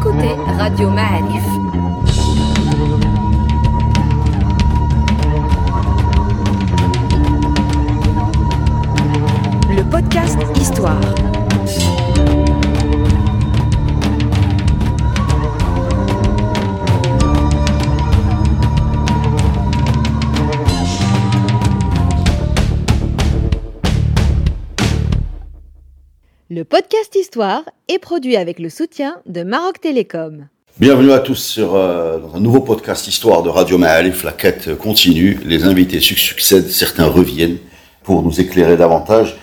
écoutez Radio Ma'arif. Le podcast Histoire. Histoire est produit avec le soutien de Maroc Télécom. Bienvenue à tous sur euh, dans un nouveau podcast Histoire de Radio Ma'alif. La quête continue, les invités su- succèdent, certains reviennent pour nous éclairer davantage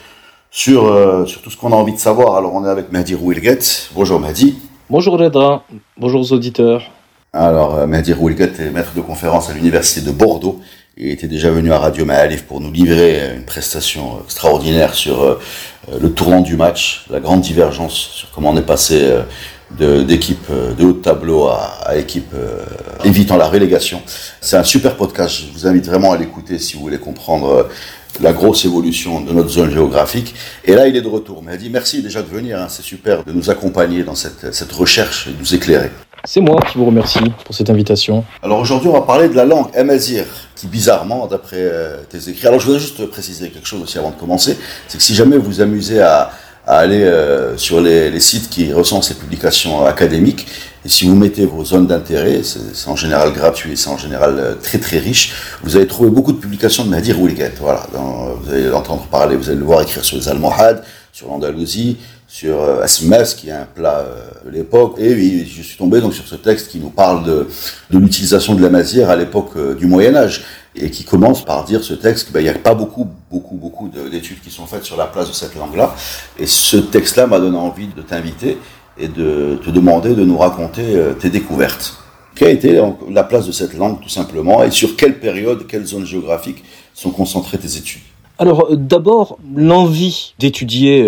sur, euh, sur tout ce qu'on a envie de savoir. Alors on est avec Mehdi Rouilguet. Bonjour Mehdi. Bonjour Reda, bonjour aux auditeurs. Alors euh, Mehdi Rouilguet est maître de conférence à l'université de Bordeaux. Il était déjà venu à Radio Ma'alif pour nous livrer euh, une prestation extraordinaire sur euh, euh, le tournant du match, la grande divergence, sur comment on est passé euh, de- d'équipe euh, de haut de tableau à, à équipe euh, évitant la relégation. C'est un super podcast, je vous invite vraiment à l'écouter si vous voulez comprendre euh, la grosse évolution de notre zone géographique. Et là, il est de retour. Mais elle dit merci déjà de venir, hein. c'est super de nous accompagner dans cette, cette recherche et de nous éclairer. C'est moi qui vous remercie pour cette invitation. Alors aujourd'hui, on va parler de la langue amazigh, qui bizarrement, d'après euh, tes écrits. Alors je voudrais juste préciser quelque chose aussi avant de commencer, c'est que si jamais vous vous amusez à, aller euh, sur les, sites qui recensent les publications académiques, et si vous mettez vos zones d'intérêt, c'est en général gratuit, c'est en général euh, très très riche, vous allez trouver beaucoup de publications de Mahdi Rouliget. Voilà, vous allez l'entendre parler, vous allez le voir écrire sur les Almohades, sur l'Andalousie, sur euh, Asmas, qui est un plat euh, de l'époque. Et oui, je suis tombé donc sur ce texte qui nous parle de, l'utilisation de la masière à l'époque euh, du Moyen Âge et qui commence par dire ce texte qu'il n'y a pas beaucoup, beaucoup, beaucoup de- d'études qui sont faites sur la place de cette langue-là. Et ce texte-là m'a donné envie de t'inviter et de te demander de nous raconter tes découvertes. Quelle a été la place de cette langue tout simplement et sur quelle période, quelles zones géographiques sont concentrées tes études? Alors d'abord, l'envie d'étudier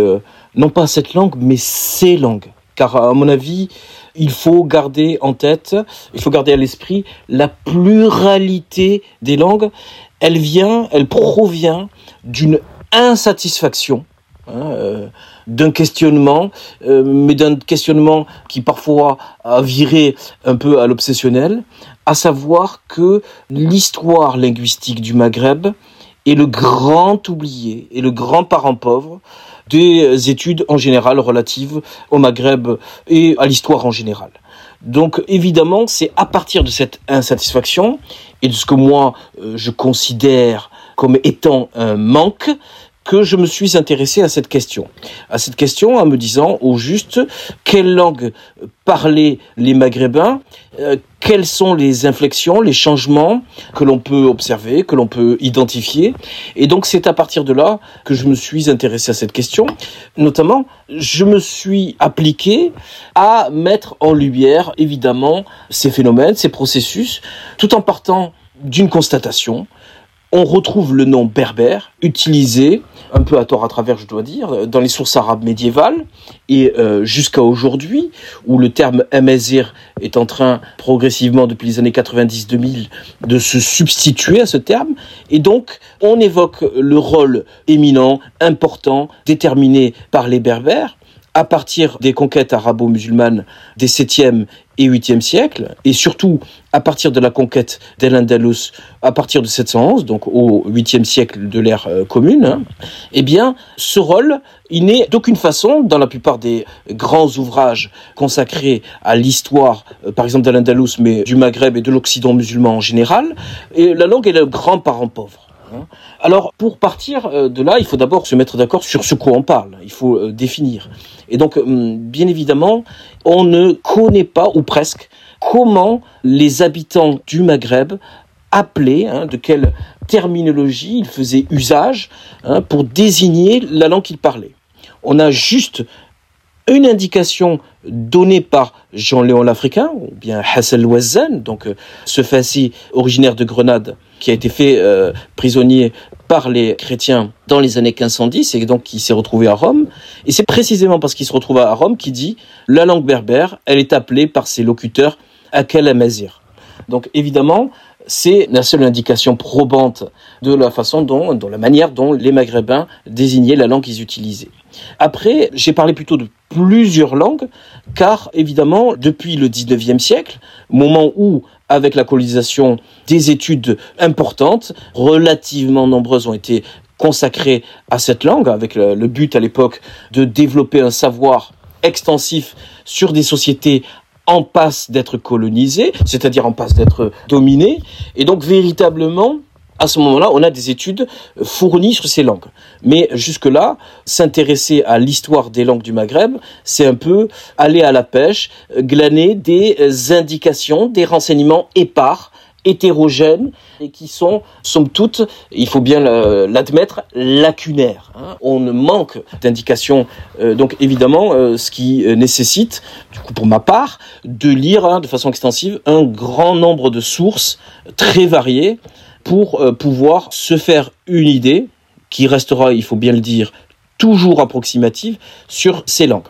non pas cette langue, mais ces langues. Car à mon avis, il faut garder en tête, il faut garder à l'esprit la pluralité des langues. Elle vient, elle provient d'une insatisfaction, hein, euh, d'un questionnement, euh, mais d'un questionnement qui parfois a viré un peu à l'obsessionnel, à savoir que l'histoire linguistique du Maghreb est le grand oublié et le grand parent pauvre des études en général relatives au Maghreb et à l'histoire en général. Donc évidemment, c'est à partir de cette insatisfaction et de ce que moi euh, je considère comme étant un manque que je me suis intéressé à cette question. À cette question en me disant au juste quelle langue parlaient les Maghrébins, euh, quelles sont les inflexions, les changements que l'on peut observer, que l'on peut identifier. Et donc c'est à partir de là que je me suis intéressé à cette question. Notamment, je me suis appliqué à mettre en lumière évidemment ces phénomènes, ces processus, tout en partant d'une constatation. On retrouve le nom berbère utilisé un peu à tort à travers, je dois dire, dans les sources arabes médiévales et euh, jusqu'à aujourd'hui, où le terme amazir est en train progressivement depuis les années 90-2000 de se substituer à ce terme. Et donc, on évoque le rôle éminent, important, déterminé par les berbères à partir des conquêtes arabo-musulmanes des 7e et 8e siècles, et surtout à partir de la conquête d'El-Andalus à partir de 711, donc au 8e siècle de l'ère euh, commune, hein, eh bien, ce rôle, il n'est d'aucune façon, dans la plupart des grands ouvrages consacrés à l'histoire, euh, par exemple d'Al-Andalus, mais du Maghreb et de l'Occident musulman en général, et la langue est le grand parent pauvre. hein. Alors, pour partir euh, de là, il faut d'abord se mettre d'accord sur ce qu'on parle. Il faut euh, définir. Et donc, hum, bien évidemment, on ne connaît pas, ou presque, comment les habitants du Maghreb appelaient, hein, de quelle terminologie ils faisaient usage hein, pour désigner la langue qu'ils parlaient. On a juste une indication donnée par Jean-Léon l'Africain, ou bien Hassan Wazan, donc euh, ce fasci originaire de Grenade, qui a été fait euh, prisonnier par les chrétiens dans les années 1510 et donc qui s'est retrouvé à Rome. Et c'est précisément parce qu'il se retrouve à Rome qu'il dit la langue berbère, elle est appelée par ses locuteurs Akel Amazir. Donc évidemment, c'est la seule indication probante de la façon dont, de la manière dont les Maghrébins désignaient la langue qu'ils utilisaient. Après, j'ai parlé plutôt de plusieurs langues, car évidemment, depuis le 19e siècle, moment où, avec la colonisation, des études importantes, relativement nombreuses ont été consacrées à cette langue, avec le, but à l'époque de développer un savoir extensif sur des sociétés en passe d'être colonisées, c'est-à-dire en passe d'être dominées, et donc véritablement à ce moment-là, on a des études fournies sur ces langues. Mais jusque-là, s'intéresser à l'histoire des langues du Maghreb, c'est un peu aller à la pêche, glaner des indications, des renseignements épars hétérogènes et qui sont, somme toute, il faut bien l'admettre, lacunaires. Hein. On manque d'indications. Euh, donc évidemment, euh, ce qui nécessite, du coup pour ma part, de lire hein, de façon extensive un grand nombre de sources très variées pour euh, pouvoir se faire une idée qui restera, il faut bien le dire, toujours approximative sur ces langues.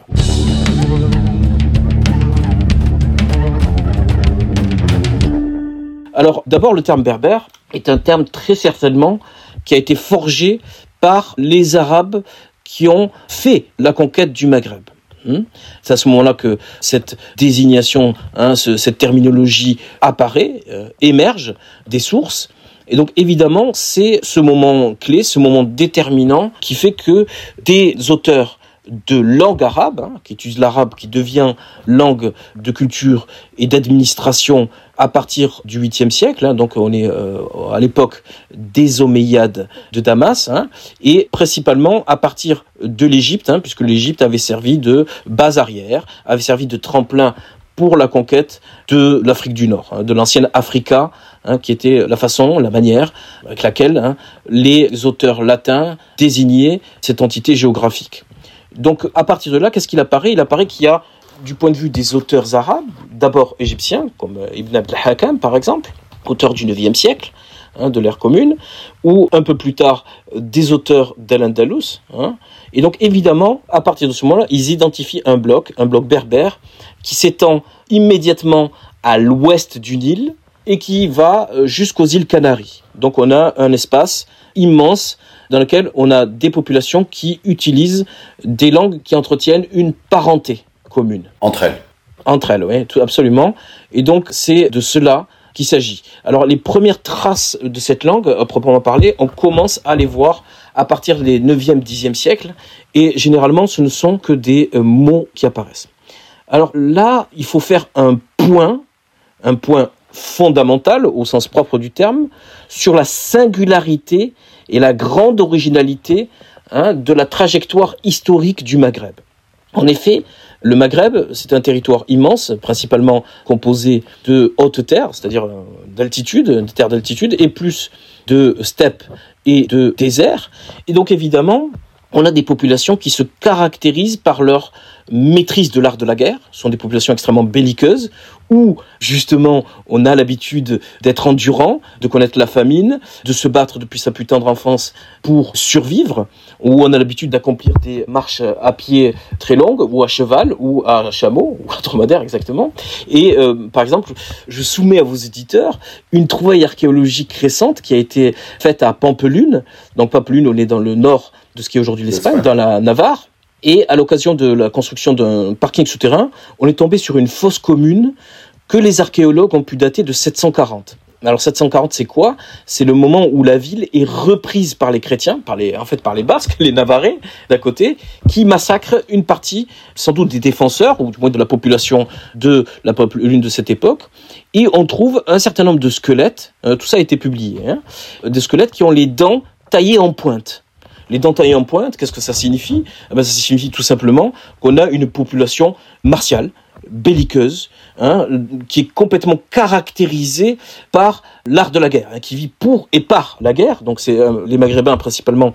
Alors d'abord le terme berbère est un terme très certainement qui a été forgé par les Arabes qui ont fait la conquête du Maghreb. Hmm? C'est à ce moment-là que cette désignation, hein, cette terminologie apparaît, euh, émerge des sources. Et donc évidemment, c'est ce moment clé, ce moment déterminant qui fait que des auteurs de langue arabe, hein, qui utilisent l'arabe, qui devient langue de culture et d'administration à partir du 8e siècle, hein, donc on est euh, à l'époque des Omeyyades de Damas, hein, et principalement à partir de l'Égypte, puisque l'Égypte avait servi de base arrière, avait servi de tremplin pour la conquête de l'Afrique du Nord, hein, de l'ancienne Africa, hein, qui était la façon, la manière avec laquelle hein, les auteurs latins désignaient cette entité géographique. Donc à partir de là, qu'est-ce qu'il apparaît? Il apparaît qu'il y a, du point de vue des auteurs arabes, d'abord égyptiens, comme euh, Ibn Abd al-Hakam par exemple, auteur du 9e siècle, de l'ère commune, ou un peu plus tard des auteurs d'Al-Andalus. et donc évidemment, à partir de ce moment-là, ils identifient un bloc, un bloc berbère, qui s'étend immédiatement à l'ouest du Nil et qui va euh, jusqu'aux îles Canaries. Donc on a un espace immense dans lequel on a des populations qui utilisent des langues qui entretiennent une parenté commune. Entre elles. Entre elles, oui, tout absolument. Et donc c'est de cela qu'il s'agit. Alors les premières traces de cette langue, à proprement parler, on commence à les voir à partir des 9e, 10e siècles, et généralement ce ne sont que des euh, mots qui apparaissent. Alors là, il faut faire un point, un point fondamental au sens propre du terme, sur la singularité et la grande originalité hein, de la trajectoire historique du Maghreb. En effet, le Maghreb, c'est un territoire immense, principalement composé de hautes terres, c'est-à-dire euh, d'altitude, de terres d'altitude, et plus de steppes et de déserts. Et donc évidemment, on a des populations qui se caractérisent par leur maîtrise de l'art de la guerre. Ce sont des populations extrêmement belliqueuses, où justement on a l'habitude d'être endurant, de connaître la famine, de se battre depuis sa plus tendre enfance pour survivre, où on a l'habitude d'accomplir des marches à pied très longues, ou à cheval, ou à chameau, ou à dromadaire exactement. Et euh, par exemple, je soumets à vos éditeurs une trouvaille archéologique récente qui a été faite à Pampelune. Donc Pampelune, on est dans le nord de ce qui est aujourd'hui l'Espagne, dans la Navarre. Et à l'occasion de la construction d'un parking souterrain, on est tombé sur une fosse commune que les archéologues ont pu dater de 740. Alors 740, c'est quoi? C'est le moment où la ville est reprise par les chrétiens, par les, en fait par les Basques, les Navarrais d'un côté, qui massacrent une partie, sans doute des défenseurs ou du moins de la population de la l'une de cette époque. Et on trouve un certain nombre de squelettes. Euh, tout ça a été publié. Hein, des squelettes qui ont les dents taillées en pointe. Les dents taillées en pointe, qu'est-ce que ça signifie? Eh ben, Ça signifie tout simplement qu'on a une population martiale, belliqueuse, hein, qui est complètement caractérisée par l'art de la guerre, hein, qui vit pour et par la guerre. Donc c'est euh, les Maghrébins principalement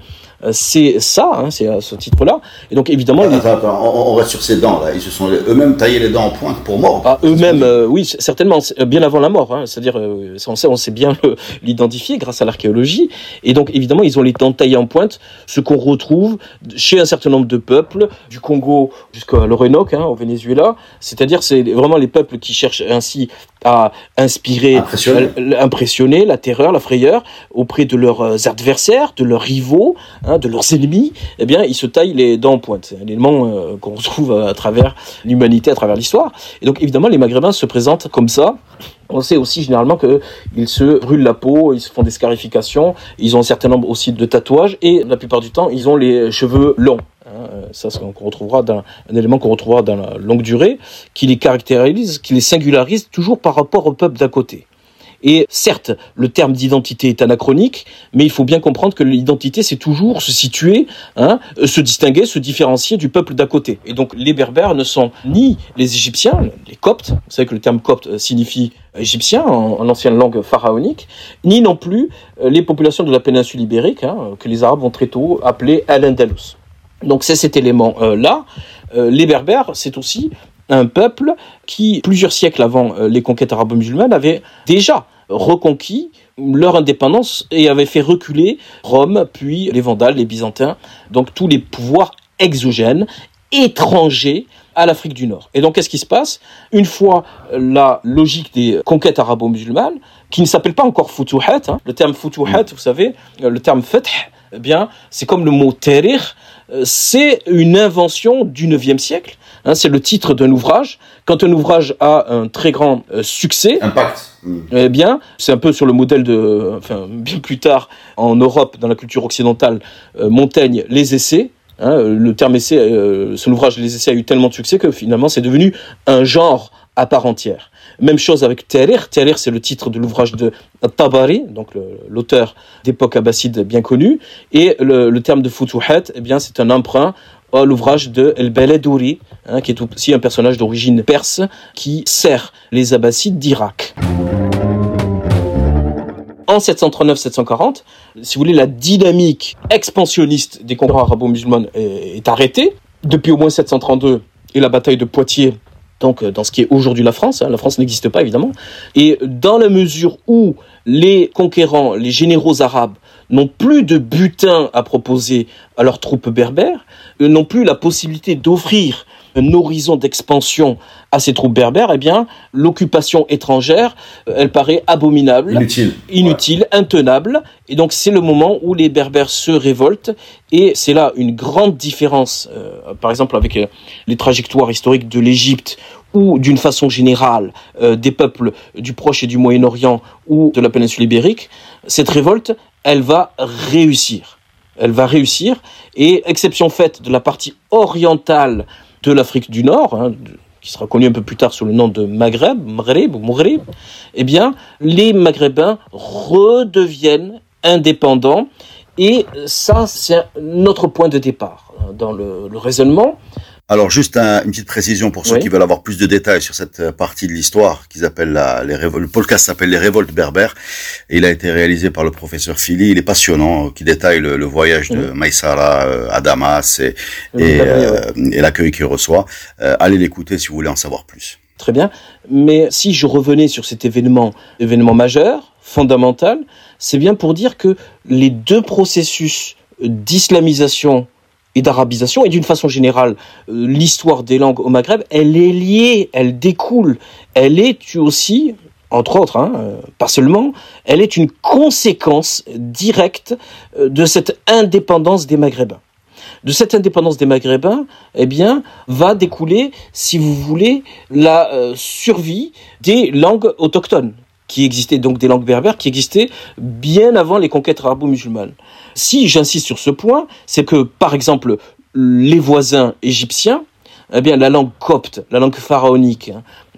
c'est ça, hein, c'est à ce titre-là. Et donc évidemment, on, reste sur ces dents là. Ils se sont eux-mêmes taillé les dents en pointe pour mort. Ah, eux-mêmes, euh, oui, certainement, euh, bien avant la mort. Hein, C'est-à-dire, on sait, on sait bien l'identifier grâce à l'archéologie. Et donc évidemment, ils ont les dents taillées en pointe, ce qu'on retrouve chez un certain nombre de peuples, du Congo jusqu'à l'Orénoque, hein, au Venezuela, C'est-à-dire, c'est vraiment les peuples qui cherchent ainsi à inspirer, Impressionner. euh, la terreur, la frayeur auprès de leurs euh, adversaires, de leurs rivaux, hein, de leurs ennemis. Eh bien, ils se taillent les dents en pointe. C'est un élément euh, qu'on retrouve à travers l'humanité, à travers l'histoire. Et donc, évidemment, les Maghrébins se présentent comme ça. On sait aussi généralement qu'ils se brûlent la peau, ils se font des scarifications, ils ont un certain nombre aussi de tatouages et la plupart du temps ils ont les cheveux longs. Euh, ça, c'est qu'on retrouvera dans, un élément qu'on retrouvera dans la longue durée, qui les caractérise, qui les singularise toujours par rapport au peuple d'à côté. Et certes, le terme d'identité est anachronique, mais il faut bien comprendre que l'identité, c'est toujours se situer, hein, se distinguer, se différencier du peuple d'à côté. Et donc, les Berbères ne sont ni les Égyptiens, les Coptes, vous savez que le terme Copte signifie égyptien en, en ancienne langue pharaonique, ni non plus euh, les populations de la péninsule ibérique, hein, que les Arabes vont très tôt appeler Al-Andalus. Donc c'est cet élément-là. Euh, les Berbères, c'est aussi un peuple qui, plusieurs siècles avant euh, les conquêtes arabo-musulmanes, avait déjà reconquis leur indépendance et avait fait reculer Rome, puis les Vandales, les Byzantins, donc tous les pouvoirs exogènes, étrangers à l'Afrique du Nord. Et donc, qu'est-ce qui se passe? Une fois la logique des conquêtes arabo-musulmanes, qui ne s'appelle pas encore futuhat, hein, le terme futuhat, vous savez, euh, le terme fath, eh bien, c'est comme le mot terir, euh, c'est une invention du 9e siècle, hein, c'est le titre d'un ouvrage. Quand un ouvrage a un très grand euh, succès, Impact. Eh bien, c'est un peu sur le modèle de, enfin, bien plus tard en Europe, dans la culture occidentale, euh, Montaigne, les essais. Hein, le terme essai, euh, son ouvrage Les essais a eu tellement de succès que finalement c'est devenu un genre à part entière. Même chose avec Tahrir. Tahrir, c'est le titre de l'ouvrage de Tabari, donc l'auteur d'époque abbasside bien connu. Et le, terme de Futuhat, eh bien, c'est un emprunt à l'ouvrage de El Beledouri, hein, qui est aussi un personnage d'origine perse qui sert les abbassides d'Irak. En 739-740, si vous voulez, la dynamique expansionniste des conquêtes arabo-musulmanes est, est arrêtée. Depuis au moins 732 et la bataille de Poitiers, donc euh, dans ce qui est aujourd'hui la France, hein, la France n'existe pas évidemment, et dans la mesure où les conquérants, les généraux arabes n'ont plus de butin à proposer à leurs troupes berbères, eux n'ont plus la possibilité d'offrir un horizon d'expansion à ces troupes berbères, eh bien, l'occupation étrangère, euh, elle paraît abominable Inutile. inutile, intenable. Et donc c'est le moment où les Berbères se révoltent. Et c'est là une grande différence, euh, par exemple avec euh, les trajectoires historiques de l'Égypte ou d'une façon générale euh, des peuples du Proche et du Moyen-Orient ou de la péninsule ibérique. Cette révolte, elle va réussir. Elle va réussir. Et exception faite de la partie orientale de l'Afrique du Nord, hein, qui sera connue un peu plus tard sous le nom de Maghreb, Maghreb ou Maghreb, eh bien, les Maghrébins redeviennent indépendants. Et ça, c'est notre point de départ hein, dans le raisonnement. Alors juste un- une petite précision pour ceux Oui. qui veulent avoir plus de détails sur cette euh, partie de l'histoire qu'ils appellent la, les le podcast s'appelle les révoltes berbères et il a été réalisé par le professeur Philly. Il est passionnant, euh, qui détaille le, le voyage de Maïsara euh, à Damas et, et, euh, et l'accueil qu'il reçoit. Euh, allez l'écouter si vous voulez en savoir plus. Très bien. Mais si je revenais sur cet événement, événement majeur, fondamental, c'est bien pour dire que les deux processus d'islamisation et d'arabisation, et d'une façon générale, euh, l'histoire des langues au Maghreb, elle est liée, elle découle, elle est aussi, entre autres, hein, euh, pas seulement, elle est une conséquence directe euh, de cette indépendance des Maghrébins. De cette indépendance des Maghrébins, eh bien, va découler, si vous voulez, la survie des langues autochtones qui existaient, donc des langues berbères qui existaient bien avant les conquêtes arabo-musulmanes. Si j'insiste sur ce point, c'est que, par exemple, les voisins égyptiens, eh bien, la langue copte, la langue pharaonique,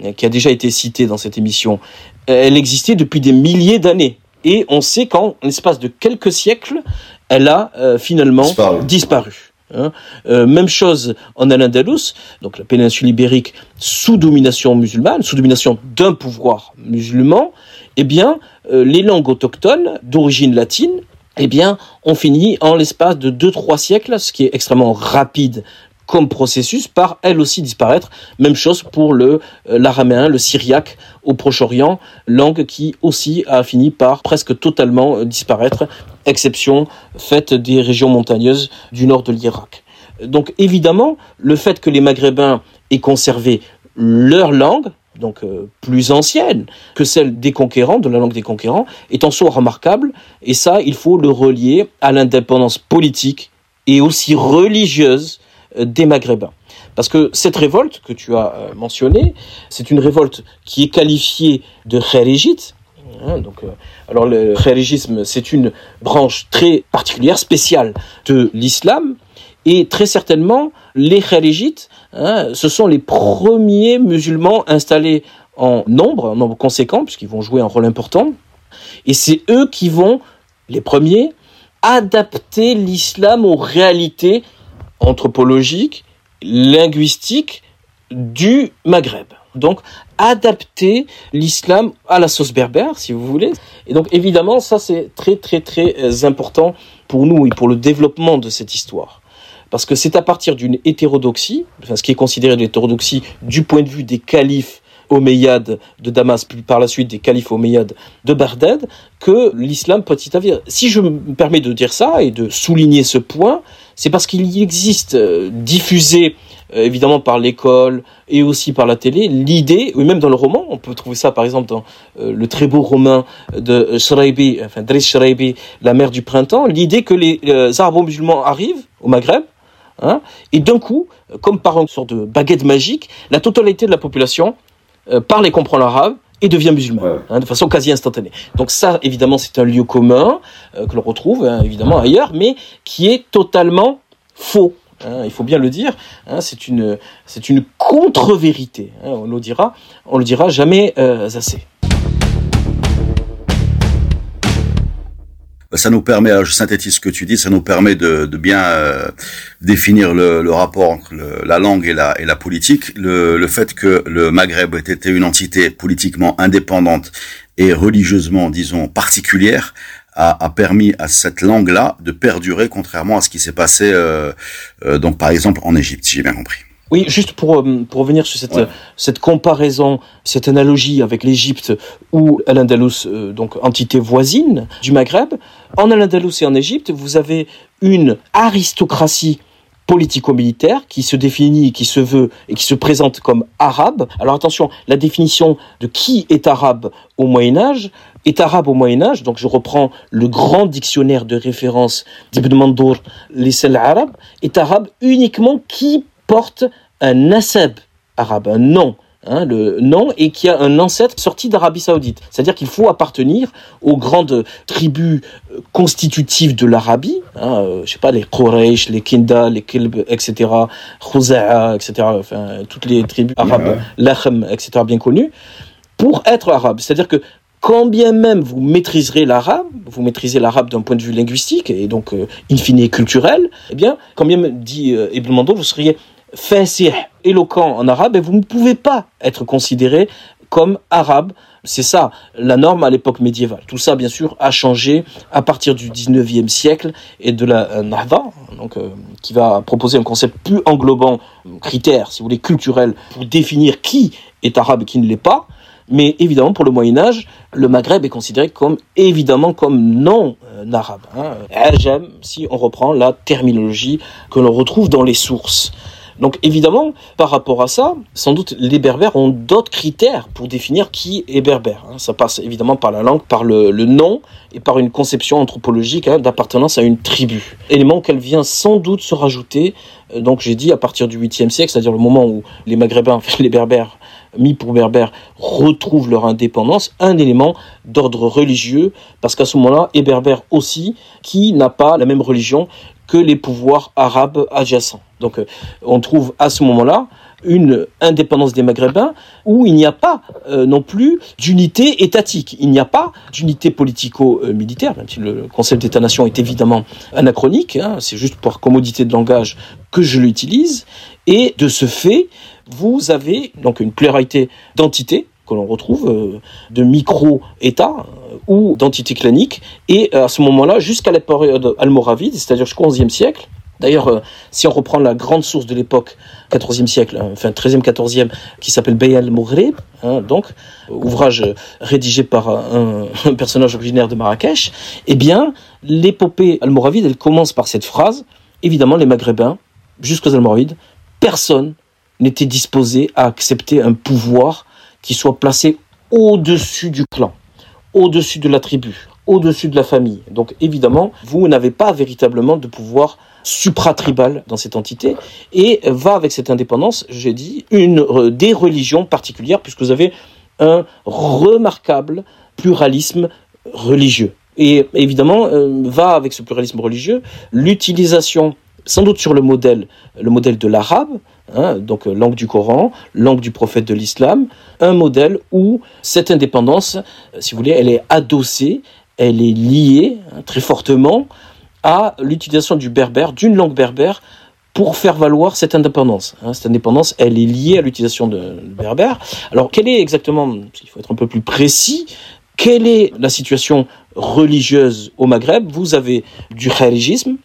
hein, qui a déjà été citée dans cette émission, elle existait depuis des milliers d'années. Et on sait qu'en l'espace de quelques siècles, elle a euh, finalement Disparu. disparu. Hein. Euh, même chose en Al-Andalus, donc la péninsule ibérique sous domination musulmane, sous domination d'un pouvoir musulman, eh bien, euh, les langues autochtones d'origine latine, eh bien, ont fini en l'espace de 2-3 siècles, ce qui est extrêmement rapide comme processus, par elles aussi disparaître. Même chose pour le euh, l'araméen, le syriaque au Proche-Orient, langue qui aussi a fini par presque totalement euh, disparaître, exception faite des régions montagneuses du nord de l'Irak. Donc évidemment, le fait que les Maghrébins aient conservé leur langue, donc euh, plus ancienne que celle des conquérants, de la langue des conquérants, est en soi remarquable, et ça, il faut le relier à l'indépendance politique et aussi religieuse des Maghrébins. Parce que cette révolte que tu as euh, mentionnée, c'est une révolte qui est qualifiée de khérégite. Hein, donc, alors le khérégisme, c'est une branche très particulière, spéciale de l'islam, et très certainement, les khérégites, hein, ce sont les premiers musulmans installés en nombre, en nombre conséquent, puisqu'ils vont jouer un rôle important. Et c'est eux qui vont, les premiers, adapter l'islam aux réalités anthropologiques, linguistiques du Maghreb. Donc, adapter l'islam à la sauce berbère, si vous voulez. Et donc, évidemment, ça, c'est très, très, très euh, important pour nous et pour le développement de cette histoire parce que c'est à partir d'une hétérodoxie, enfin, ce qui est considéré de l'hétérodoxie du point de vue des califes omeyyades de Damas, puis par la suite des califes omeyyades de Bagdad, que l'islam petit à petit. Si je me permets de dire ça et de souligner ce point, c'est parce qu'il existe euh, diffusé euh, évidemment par l'école et aussi par la télé, l'idée, ou même dans le roman, on peut trouver ça par exemple dans euh, le très beau roman de Shraibi, enfin Driss Shraibi, La mer du printemps, l'idée que les arabo-musulmans arrivent au Maghreb, Hein et d'un coup, comme par une sorte de baguette magique, la totalité de la population parle et comprend l'arabe et devient musulman, hein, de façon quasi instantanée. Donc ça, évidemment, c'est un lieu commun euh, que l'on retrouve hein, évidemment ailleurs, mais qui est totalement faux. il faut bien le dire, c'est une c'est une contre-vérité. on le dira, on le dira jamais euh, assez. Ça nous permet, je synthétise ce que tu dis, ça nous permet de, bien euh, définir le, rapport entre la langue et la, et la politique, le, fait que le Maghreb était une entité politiquement indépendante et religieusement, disons, particulière, a, permis à cette langue-là de perdurer, contrairement à ce qui s'est passé, euh, euh, donc par exemple en Égypte, si j'ai bien compris. Oui, juste pour, euh, pour revenir sur cette, cette comparaison, cette analogie avec l'Égypte ou Al-Andalus, euh, donc entité voisine du Maghreb, en Al-Andalus et en Égypte, vous avez une aristocratie politico-militaire qui se définit, qui se veut et qui se présente comme arabe. Alors attention, la définition de qui est arabe au Moyen Âge est arabe au Moyen Âge, donc je reprends le grand dictionnaire de référence d'Ibn Mandour, les arabe, est arabe uniquement qui porte un nasab arabe, un nom, hein, le nom, et qui a un ancêtre sorti d'Arabie Saoudite. C'est-à-dire qu'il faut appartenir aux grandes tribus euh, constitutives de l'Arabie, hein, euh, je sais pas, les Quraysh, les Kinda, les Kilb, etc., Khuza'a, etc., enfin, toutes les tribus arabes, Lachem, etc., bien connues, pour être arabe. C'est-à-dire que quand bien même vous maîtriserez l'arabe, vous maîtrisez l'arabe d'un point de vue linguistique et donc euh, in fine culturel, eh bien, quand bien même dit euh, Ibn Mando, vous seriez fasih, éloquent en arabe, et vous ne pouvez pas être considéré comme arabe. C'est ça la norme à l'époque médiévale. Tout ça, bien sûr, a changé à partir du 19e siècle et de la euh, Nahda, donc, euh, qui va proposer un concept plus englobant, critère, si vous voulez, culturel, pour définir qui est arabe et qui ne l'est pas. Mais évidemment, pour le Moyen Âge, le Maghreb est considéré comme évidemment comme non euh, arabe. Hein. si on reprend la terminologie que l'on retrouve dans les sources. Donc évidemment, par rapport à ça, sans doute les berbères ont d'autres critères pour définir qui est berbère. Hein. Ça passe évidemment par la langue, par le, nom et par une conception anthropologique hein, d'appartenance à une tribu. Élément qu'elle vient sans doute se rajouter, euh, donc j'ai dit à partir du 8e siècle, c'est-à-dire le moment où les maghrébins, les berbères, mis pour berbères, retrouvent leur indépendance, un élément d'ordre religieux, parce qu'à ce moment-là, et berbère aussi, qui n'a pas la même religion que les pouvoirs arabes adjacents. Donc euh, on trouve à ce moment-là une indépendance des Maghrébins où il n'y a pas euh, non plus d'unité étatique, il n'y a pas d'unité politico-militaire, même si le concept d'État-nation est évidemment anachronique, hein, c'est juste pour commodité de langage que je l'utilise, et de ce fait, vous avez donc une pluralité d'entités que l'on retrouve, euh, de micro-États ou d'entités claniques, et à ce moment-là, jusqu'à la période almoravide, c'est-à-dire jusqu'au XIe siècle, D'ailleurs, euh, si on reprend la grande source de l'époque, 14e siècle, hein, enfin 13e, 14e, qui s'appelle Bey al-Moughrib, hein, donc, ouvrage rédigé par un, personnage originaire de Marrakech, eh bien, l'épopée almoravide, elle commence par cette phrase, évidemment, les Maghrébins, jusqu'aux Almoravides, personne n'était disposé à accepter un pouvoir qui soit placé au-dessus du clan, au-dessus de la tribu, au-dessus de la famille. Donc évidemment, vous n'avez pas véritablement de pouvoir supratribal dans cette entité et va avec cette indépendance, j'ai dit, une euh, des religions particulières puisque vous avez un remarquable pluralisme religieux. Et évidemment, euh, va avec ce pluralisme religieux l'utilisation, sans doute sur le modèle, le modèle de l'arabe, hein, donc euh, langue du Coran, langue du prophète de l'islam, un modèle où cette indépendance, si vous voulez, elle est adossée, elle est liée hein, très fortement à l'utilisation du berbère, d'une langue berbère, pour faire valoir cette indépendance. Hein, cette indépendance, elle est liée à l'utilisation de berbère. Alors, quelle est exactement, il faut être un peu plus précis, quelle est la situation religieuse au Maghreb? Vous avez du kharigisme,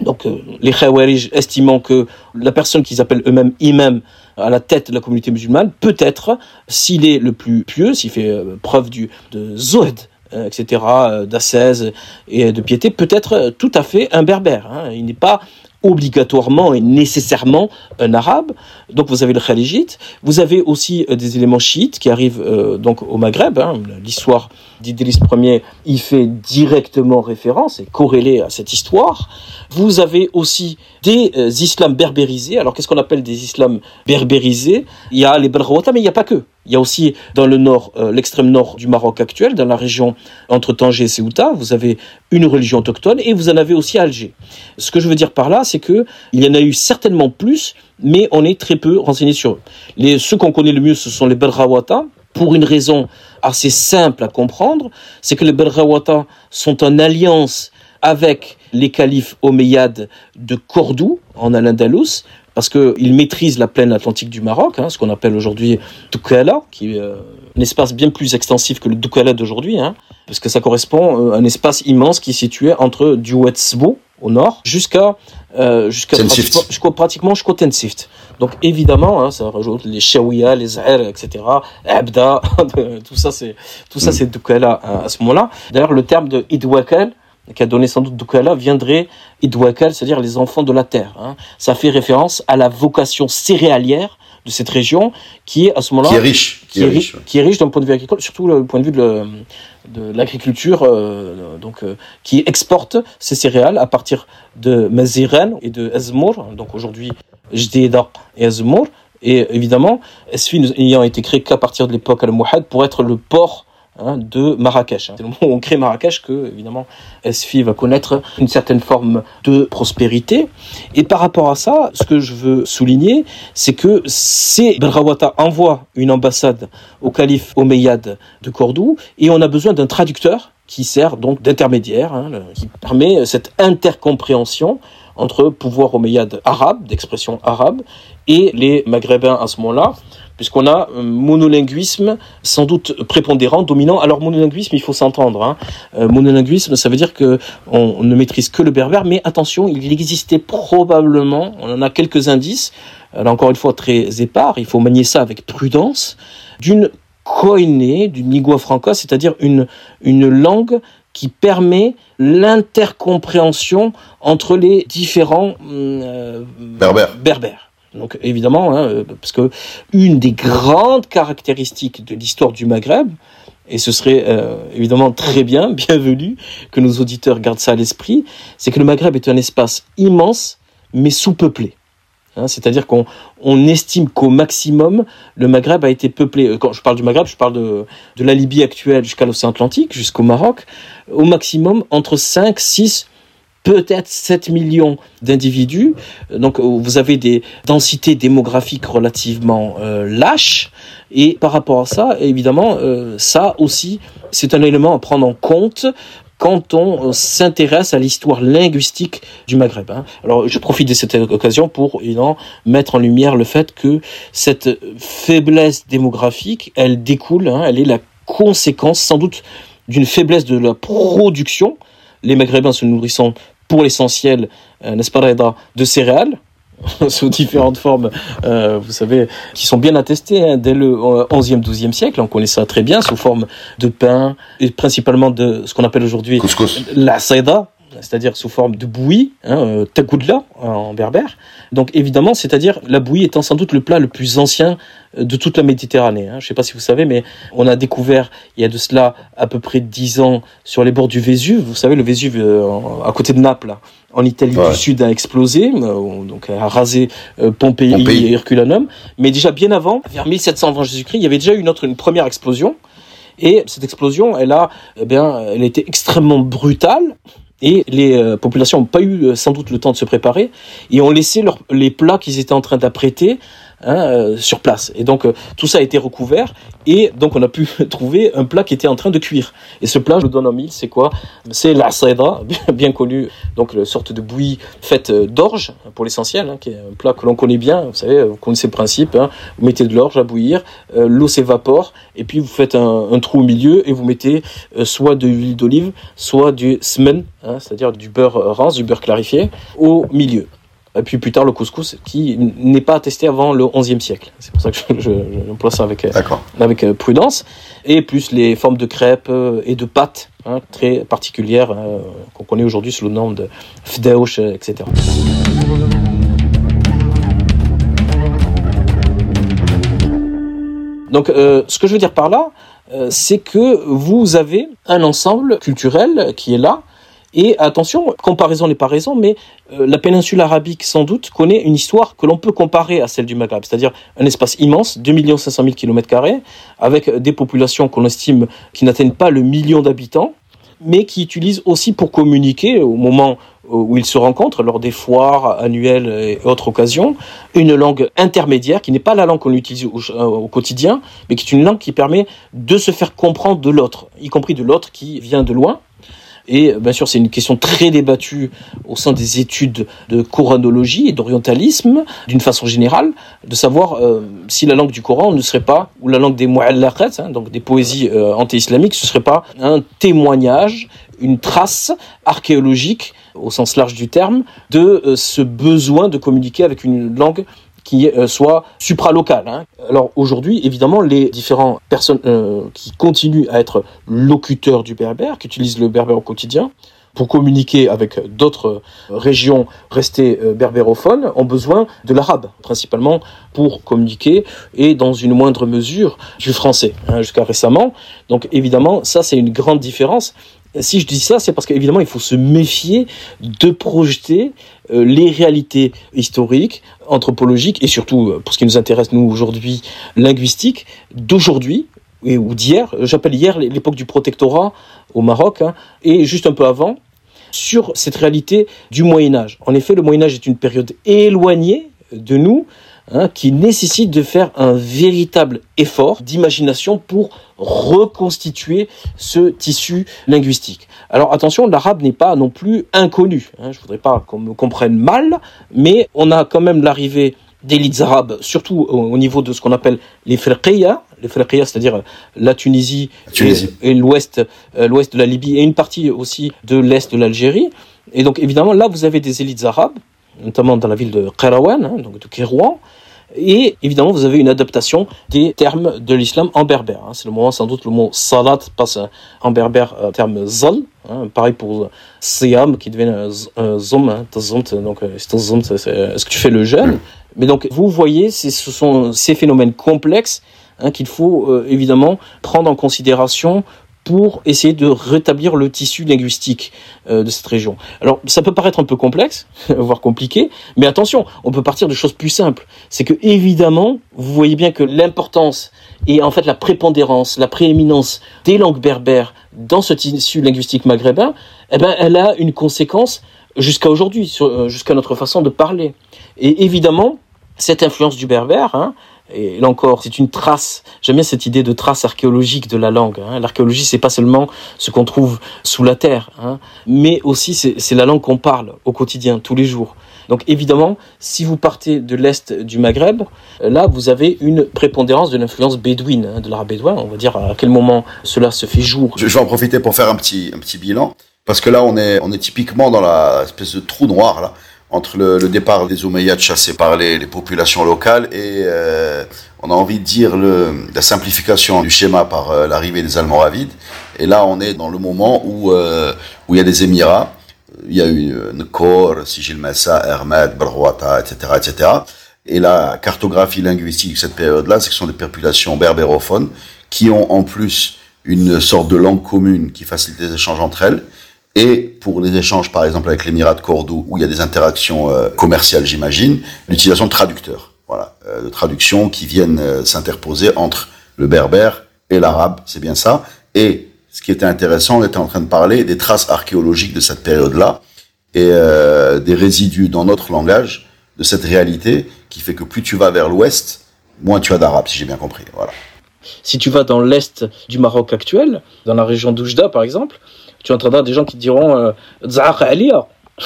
donc euh, les khawarij estimant que la personne qu'ils appellent eux-mêmes imam à la tête de la communauté musulmane, peut-être, s'il est le plus pieux, s'il fait euh, preuve du, de zohd, etc., d'ascèse et de piété, peut être tout à fait un berbère. Hein. Il n'est pas obligatoirement et nécessairement un arabe. Donc vous avez le khalijite, vous avez aussi euh, des éléments chiites qui arrivent euh, donc au Maghreb. Hein. L'histoire d'Idriss Ier y fait directement référence et corrélée à cette histoire. Vous avez aussi des euh, islams berbérisés. Alors qu'est-ce qu'on appelle des islams berbérisés? Il y a les Belrawata, mais il n'y a pas que. Il y a aussi dans le nord, l'extrême nord du Maroc actuel, dans la région entre Tanger et Ceuta, vous avez une religion autochtone et vous en avez aussi à Alger. Ce que je veux dire par là, c'est que il y en a eu certainement plus, mais on est très peu renseigné sur eux. Les, ceux qu'on connaît le mieux, ce sont les Belrawata, pour une raison assez simple à comprendre, c'est que les Belrawata sont en alliance avec les califes omeyyades de Cordoue, en Al-Andalus, parce qu'ils maîtrisent la plaine atlantique du Maroc, hein, ce qu'on appelle aujourd'hui Doukala, qui est euh, un espace bien plus extensif que le Doukala d'aujourd'hui, hein, parce que ça correspond à un espace immense qui est situé entre Duwetsbo, au nord, jusqu'à euh, jusqu'à pratiquement, pratiquement jusqu'au Tensift. Donc évidemment, hein, ça rajoute les Shawiya, les Zahir, etc., Abda, tout ça c'est tout ça mm. c'est Doukala à, à ce moment-là. D'ailleurs, le terme de Idwakal, qui a donné sans doute Doukala, viendrait Idwakal, c'est-à-dire les enfants de la terre. Hein. Ça fait référence à la vocation céréalière de cette région qui est à ce moment-là qui est riche, qui, est, riche, qui est riche d'un point de vue agricole, surtout le point de vue de, de l'agriculture, euh, donc euh, qui exporte ces céréales à partir de Maziren et de Ezmour, donc aujourd'hui Jdeda et Ezmour, et évidemment, Esfi ayant été créé qu'à partir de l'époque al-Mouhad pour être le port Hein, de Marrakech. C'est le moment où on crée Marrakech que, évidemment, SFI va connaître une certaine forme de prospérité. Et par rapport à ça, ce que je veux souligner, c'est que ces Belrawata envoient une ambassade au calife Omeyyade de Cordoue et on a besoin d'un traducteur qui sert donc d'intermédiaire, hein, qui permet cette intercompréhension entre pouvoir omeyyade arabe, d'expression arabe, et les maghrébins à ce moment-là, puisqu'on a un monolinguisme sans doute prépondérant, dominant. Alors monolinguisme, il faut s'entendre. Hein. Euh, monolinguisme, ça veut dire que on, ne maîtrise que le berbère, mais attention, il existait probablement, on en a quelques indices, encore une fois très épars, il faut manier ça avec prudence, d'une koiné, d'une lingua franca, c'est-à-dire une, une langue qui permet l'intercompréhension entre les différents euh, berbères. Donc évidemment, hein, euh, parce que une des grandes caractéristiques de l'histoire du Maghreb, et ce serait euh, évidemment très bien, bienvenu que nos auditeurs gardent ça à l'esprit, c'est que le Maghreb est un espace immense, mais sous-peuplé. Hein, c'est-à-dire qu'on on estime qu'au maximum, le Maghreb a été peuplé. Euh, quand je parle du Maghreb, je parle de, de la Libye actuelle jusqu'à l'océan Atlantique, jusqu'au Maroc. Au maximum, entre 5, 6, peut-être 7 millions d'individus. Donc vous avez des densités démographiques relativement euh, lâches. Et par rapport à ça, évidemment, euh, ça aussi, c'est un élément à prendre en compte quand on s'intéresse à l'histoire linguistique du Maghreb. Hein. Alors, je profite de cette occasion pour évidemment, mettre en lumière le fait que cette faiblesse démographique, elle découle, hein, elle est la conséquence sans doute d'une faiblesse de la production. Les Maghrébins se nourrissant pour l'essentiel, euh, n'est-ce pas, de céréales, sous différentes formes, euh, vous savez, qui sont bien attestées hein, dès le 11e, 12e siècle. On connaît ça très bien sous forme de pain et principalement de ce qu'on appelle aujourd'hui la saïda, c'est-à-dire sous forme de bouillie, hein, euh, tagoudla en berbère. Donc évidemment, c'est-à-dire la bouillie étant sans doute le plat le plus ancien euh, de toute la Méditerranée. Hein. Je ne sais pas si vous savez, mais on a découvert il y a de cela à peu près dix ans sur les bords du Vésuve. Vous savez, le Vésuve euh, à côté de Naples, en Italie du Sud, a explosé, donc a rasé Pompéi, et Herculanum. Mais déjà bien avant, vers 1700 avant Jésus-Christ, il y avait déjà une autre, une première explosion. Et cette explosion, elle a, eh bien, elle a été extrêmement brutale. Et les euh, populations n'ont pas eu euh, sans doute le temps de se préparer et ont laissé les plats qu'ils étaient en train d'apprêter Hein, euh, sur place. Et donc euh, tout ça a été recouvert et donc on a pu trouver un plat qui était en train de cuire. Et ce plat, je le donne en mille, c'est quoi? C'est la saïda, bien connu, donc une sorte de bouillie faite euh, d'orge pour l'essentiel, hein, qui est un plat que l'on connaît bien. Vous savez, vous connaissez le principe. Hein. vous mettez de l'orge à bouillir, l'eau s'évapore et puis vous faites un, trou au milieu et vous mettez soit de l'huile d'olive, soit du semen, c'est-à-dire du beurre rance, du beurre clarifié, au milieu. Et puis plus tard le couscous qui n'est pas attesté avant le XIe siècle. C'est pour ça que je, je, ça avec, euh, avec euh, prudence. Et plus les formes de crêpes euh, et de pâtes hein, très particulières qu'on connaît aujourd'hui sous le nom de fdeush, etc. Donc ce que je veux dire par là, c'est que vous avez un ensemble culturel qui est là, et attention, comparaison n'est pas raison, mais euh, la péninsule arabique, sans doute, connaît une histoire que l'on peut comparer à celle du Maghreb, c'est-à-dire un espace immense, 2 500 000 km, avec des populations qu'on estime qui n'atteignent pas le million d'habitants, mais qui utilisent aussi pour communiquer au moment où ils se rencontrent, lors des foires annuelles et autres occasions, une langue intermédiaire qui n'est pas la langue qu'on utilise au, au, quotidien, mais qui est une langue qui permet de se faire comprendre de l'autre, y compris de l'autre qui vient de loin. Et bien sûr, c'est une question très débattue au sein des études de coranologie et d'orientalisme, d'une façon générale, de savoir euh, si la langue du Coran ne serait pas, ou la langue des mu'allaqat, hein, donc des poésies euh, anti-islamiques, ce serait pas un témoignage, une trace archéologique au sens large du terme, de euh, ce besoin de communiquer avec une langue qui euh, soit supralocal. Hein. Alors aujourd'hui, évidemment, les différentes personnes euh, qui continuent à être locuteurs du berbère, qui utilisent le berbère au quotidien, pour communiquer avec d'autres régions restées euh, berbérophones, ont besoin de l'arabe, principalement pour communiquer, et dans une moindre mesure du français, hein, jusqu'à récemment. Donc évidemment, ça c'est une grande différence. Si je dis ça, c'est parce qu'évidemment, il faut se méfier de projeter euh, les réalités historiques, anthropologiques et surtout, euh, pour ce qui nous intéresse, nous, aujourd'hui, linguistiques, d'aujourd'hui, ou d'hier, j'appelle hier l'époque du protectorat au Maroc, hein, et juste un peu avant, sur cette réalité du Moyen Âge. En effet, le Moyen Âge est une période éloignée de nous, Hein, qui nécessite de faire un véritable effort d'imagination pour reconstituer ce tissu linguistique. Alors attention, l'arabe n'est pas non plus inconnu. Hein, je voudrais pas qu'on me comprenne mal, mais on a quand même l'arrivée d'élites arabes, surtout au, niveau de ce qu'on appelle les frqiyya, les frqiyya, c'est-à-dire la Tunisie, et, l'ouest, euh, l'ouest de la Libye et une partie aussi de l'est de l'Algérie. Et donc évidemment, là, vous avez des élites arabes notamment dans la ville de Kairouan, hein, donc de Kérouan. Et évidemment, vous avez une adaptation des termes de l'islam en berbère. Hein. C'est le moment, sans doute, le mot salat passe en berbère au terme zal. Hein. Pareil pour siyam qui devient zom, hein, donc euh, est-ce que tu fais le jeûne? Mais donc, vous voyez, ce sont ces phénomènes complexes qu'il faut euh, évidemment prendre en considération pour essayer de rétablir le tissu linguistique euh, de cette région. Alors, ça peut paraître un peu complexe, voire compliqué, mais attention, on peut partir de choses plus simples. C'est que, évidemment, vous voyez bien que l'importance et en fait la prépondérance, la prééminence des langues berbères dans ce tissu linguistique maghrébin, eh ben, elle a une conséquence jusqu'à aujourd'hui, euh, jusqu'à notre façon de parler. Et évidemment, cette influence du berbère, hein, et là encore, c'est une trace. J'aime bien cette idée de trace archéologique de la langue. Hein. L'archéologie, c'est pas seulement ce qu'on trouve sous la terre, hein, mais aussi c'est la langue qu'on parle au quotidien, tous les jours. Donc évidemment, si vous partez de l'est du Maghreb, euh, là vous avez une prépondérance de l'influence bédouine, hein, de l'arabe bédouin. On va dire à quel moment cela se fait jour. Je vais en profiter pour faire un petit un petit bilan parce que là on est on est typiquement dans la espèce de trou noir là entre le, le, départ des Omeyyades chassés par les, les populations locales et euh, on a envie de dire le, la simplification du schéma par euh, l'arrivée des Almoravides. Et là, on est dans le moment où euh, où il y a des Émirats. il y a eu Nkor, Sigil Massa, Hermed, etc., etc. Et la cartographie linguistique de cette période-là, c'est que ce sont des populations berbérophones qui ont en plus une sorte de langue commune qui facilite les échanges entre elles. Et pour les échanges, par exemple, avec l'Émirat de Cordoue, où il y a des interactions euh, commerciales, j'imagine, l'utilisation de traducteurs, voilà, euh, de traductions qui viennent euh, s'interposer entre le berbère et l'arabe, c'est bien ça. Et ce qui était intéressant, on était en train de parler des traces archéologiques de cette période-là et des résidus dans notre langage de cette réalité qui fait que plus tu vas vers l'ouest, moins tu as d'arabe, si j'ai bien compris. Voilà. Si tu vas dans l'est du Maroc actuel, dans la région d'Oujda par exemple, tu entendras des gens qui diront euh,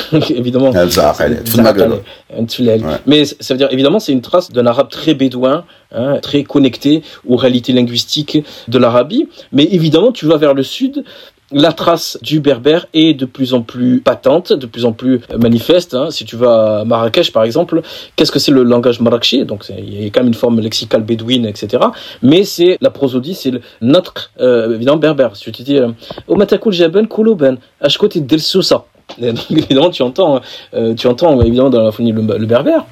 évidemment. Mais ça veut dire, évidemment, c'est une trace d'un arabe très bédouin, hein, très connecté aux réalités linguistiques de l'Arabie. Mais évidemment, tu vas vers le sud, la trace du berbère est de plus en plus patente, de plus en plus manifeste. Hein. Si tu vas à Marrakech, par exemple, qu'est-ce que c'est le langage marrakchi Donc, il y a quand même une forme lexicale bédouine, etc. Mais c'est la prosodie, c'est notre, euh, évidemment, berbère. Si tu dis, euh, au matakul jaben koulouben, côté del sousa. évidemment, tu entends, euh, tu entends évidemment dans la phonie le berbère.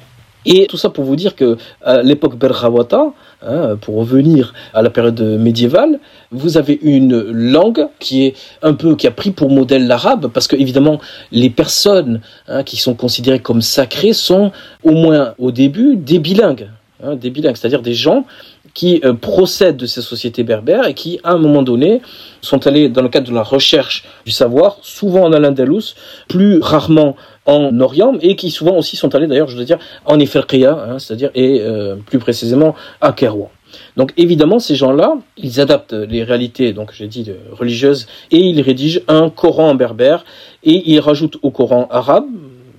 Et tout ça pour vous dire que à l'époque Berhawata, hein, pour revenir à la période médiévale, vous avez une langue qui est un peu qui a pris pour modèle l'arabe, parce que évidemment les personnes hein, qui sont considérées comme sacrées sont au moins au début des bilingues, hein, des bilingues, c'est-à-dire des gens qui euh, procèdent de ces sociétés berbères et qui, à un moment donné, sont allés dans le cadre de la recherche du savoir, souvent en Al-Andalus, plus rarement en Orient, et qui souvent aussi sont allés, d'ailleurs, je veux dire, en Ifriqiya, hein, c'est-à-dire, et euh, plus précisément à Kérouan. Donc évidemment, ces gens-là, ils adaptent les réalités, donc j'ai dit religieuses, et ils rédigent un Coran en berbère, et ils rajoutent au Coran arabe,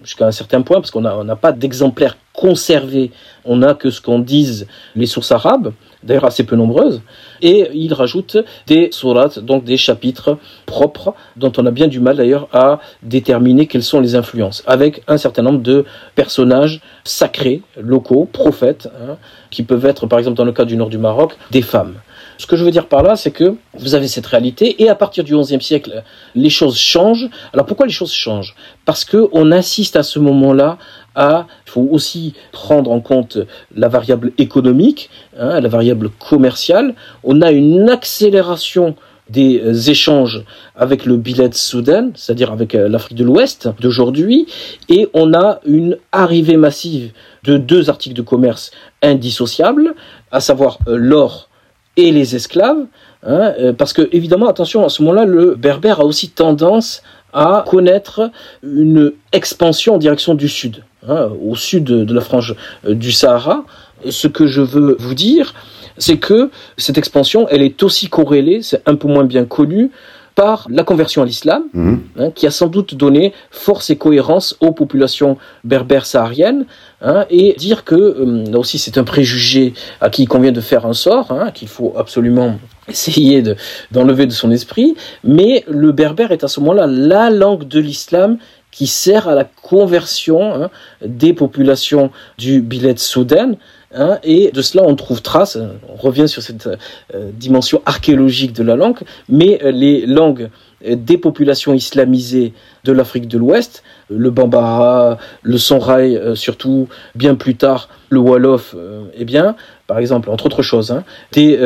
jusqu'à un certain point, parce qu'on n'a pas d'exemplaires conservés, on n'a que ce qu'en disent les sources arabes, d'ailleurs assez peu nombreuses, et il rajoute des sourates, donc des chapitres propres, dont on a bien du mal d'ailleurs à déterminer quelles sont les influences, avec un certain nombre de personnages sacrés, locaux, prophètes, hein, qui peuvent être par exemple dans le cas du nord du Maroc, des femmes. Ce que je veux dire par là, c'est que vous avez cette réalité, et à partir du XIe siècle, les choses changent. Alors pourquoi les choses changent? Parce qu'on assiste à ce moment-là à, il faut aussi prendre en compte la variable économique, hein, la variable commerciale. On a une accélération des échanges avec le Bilad Soudan, c'est-à-dire avec euh, l'Afrique de l'Ouest d'aujourd'hui, et on a une arrivée massive de deux articles de commerce indissociables, à savoir euh, l'or et les esclaves, hein, euh, parce que évidemment, attention, à ce moment-là, le berbère a aussi tendance à connaître une expansion en direction du sud, hein, au sud de la frange euh, du Sahara. Ce que je veux vous dire, c'est que cette expansion, elle est aussi corrélée, c'est un peu moins bien connu, par la conversion à l'islam, mhm. hein, qui a sans doute donné force et cohérence aux populations berbères sahariennes, hein, et dire que, euh, là aussi c'est un préjugé à qui il convient de faire un sort, hein, qu'il faut absolument essayer d'enlever de, son esprit, mais le berbère est à ce moment-là la langue de l'islam qui sert à la conversion des populations du Biled Soudan, Hein, et de cela, on trouve trace, on revient sur cette euh, dimension archéologique de la langue, mais euh, les langues euh, des populations islamisées de l'Afrique de l'Ouest, le Bambara, le Sonrai, surtout bien plus tard le Wolof, eh bien, par exemple, entre autres choses, hein, des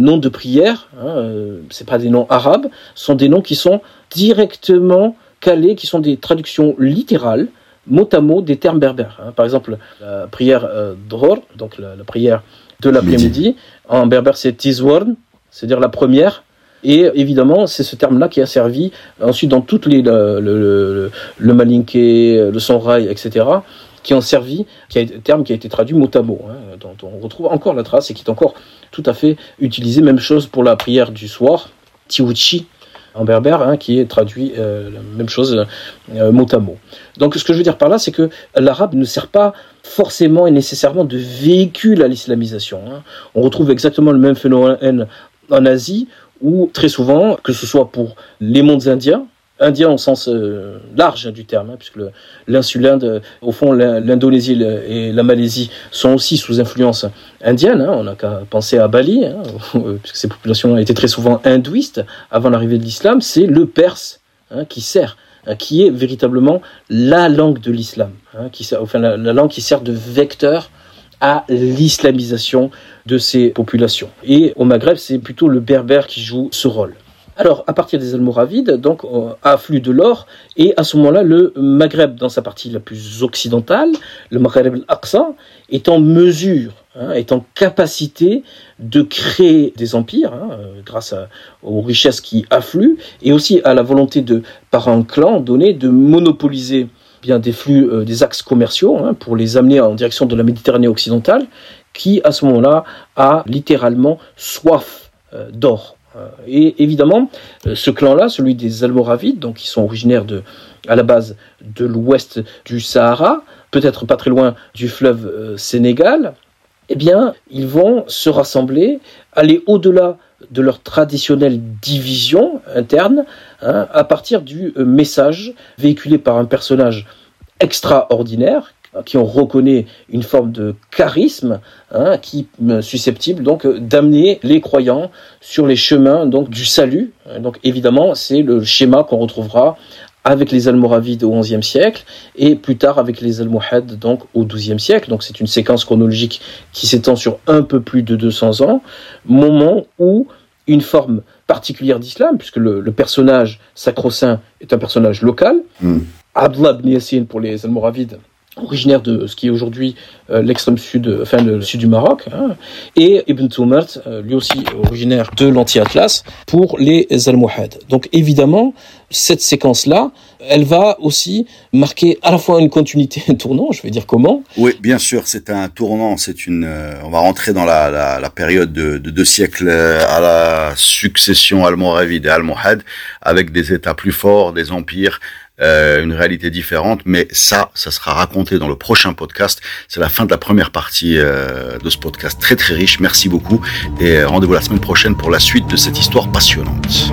noms de prière, hein, c'est pas des noms arabes, sont des noms qui sont directement calés, qui sont des traductions littérales mot à mot des termes berbères. Hein. Par exemple, la prière euh, dror, donc la, prière de l'après-midi, en berbère c'est tizworn, c'est-à-dire la première. Et évidemment, c'est ce terme-là qui a servi ensuite dans toutes les le, le, le, malinké, le sonrail, etc., qui ont servi, qui a terme qui a été traduit mot à mot, hein, dont on retrouve encore la trace et qui est encore tout à fait utilisé. Même chose pour la prière du soir, tiwuchi, en berbère, hein, qui est traduit euh, la même chose euh, mot à mot. Donc ce que je veux dire par là, c'est que l'arabe ne sert pas forcément et nécessairement de véhicule à l'islamisation. Hein. On retrouve exactement le même phénomène en Asie, où très souvent, que ce soit pour les mondes indiens, indien au sens euh, large du terme, hein, puisque l'insule Inde, au fond, l'Indonésie et la Malaisie sont aussi sous influence indienne. Hein, on n'a qu'à penser à Bali, hein, puisque ces populations étaient très souvent hindouistes avant l'arrivée de l'islam. C'est le Perse qui sert hein, qui est véritablement la langue de l'islam, hein, la, langue qui sert de vecteur à l'islamisation de ces populations. Et au Maghreb, c'est plutôt le berbère qui joue ce rôle. Alors, à partir des Almoravides, donc, euh, afflue de l'or, et à ce moment-là, le Maghreb, dans sa partie la plus occidentale, le Maghreb al-Aqsa, est en mesure, hein, est en capacité de créer des empires, hein, euh, grâce aux richesses qui affluent, et aussi à la volonté de, par un clan donné, de monopoliser bien des flux, euh, des axes commerciaux, hein, pour les amener en direction de la Méditerranée occidentale, qui, à ce moment-là, a littéralement soif d'or. Euh, et évidemment, euh, ce clan-là, celui des Almoravides, donc qui sont originaires de, à la base de l'ouest du Sahara, peut-être pas très loin du fleuve euh, Sénégal, eh bien, ils vont se rassembler, aller au-delà de leur traditionnelle division interne, hein, à partir du message véhiculé par un personnage extraordinaire qui on reconnaît une forme de charisme, hein, qui susceptible donc d'amener les croyants sur les chemins donc du salut. Donc évidemment, c'est le schéma qu'on retrouvera avec les Almoravides au XIe siècle et plus tard avec les Almohades donc au XIIe siècle. Donc c'est une séquence chronologique qui s'étend sur un peu plus de 200 ans, moment où une forme particulière d'islam, puisque le, personnage sacro-saint est un personnage local, mm. Abdullah ibn Yassin pour les Almoravides originaire de ce qui est aujourd'hui euh, l'extrême sud, enfin le sud du Maroc, hein, et Ibn Tumart, euh, lui aussi originaire de l'anti-Atlas, pour les Almohades. Donc évidemment, cette séquence-là, elle va aussi marquer à la fois une continuité, un tournant, je vais dire comment. Oui, bien sûr, c'est un tournant, c'est une, euh, on va rentrer dans la, la, la période de, de, deux siècles à la succession almoravide et almohade, avec des États plus forts, des empires, euh, une réalité différente, mais ça, ça sera raconté dans le prochain podcast. C'est la fin de la première partie euh, de ce podcast très très riche. Merci beaucoup et rendez-vous la semaine prochaine pour la suite de cette histoire passionnante.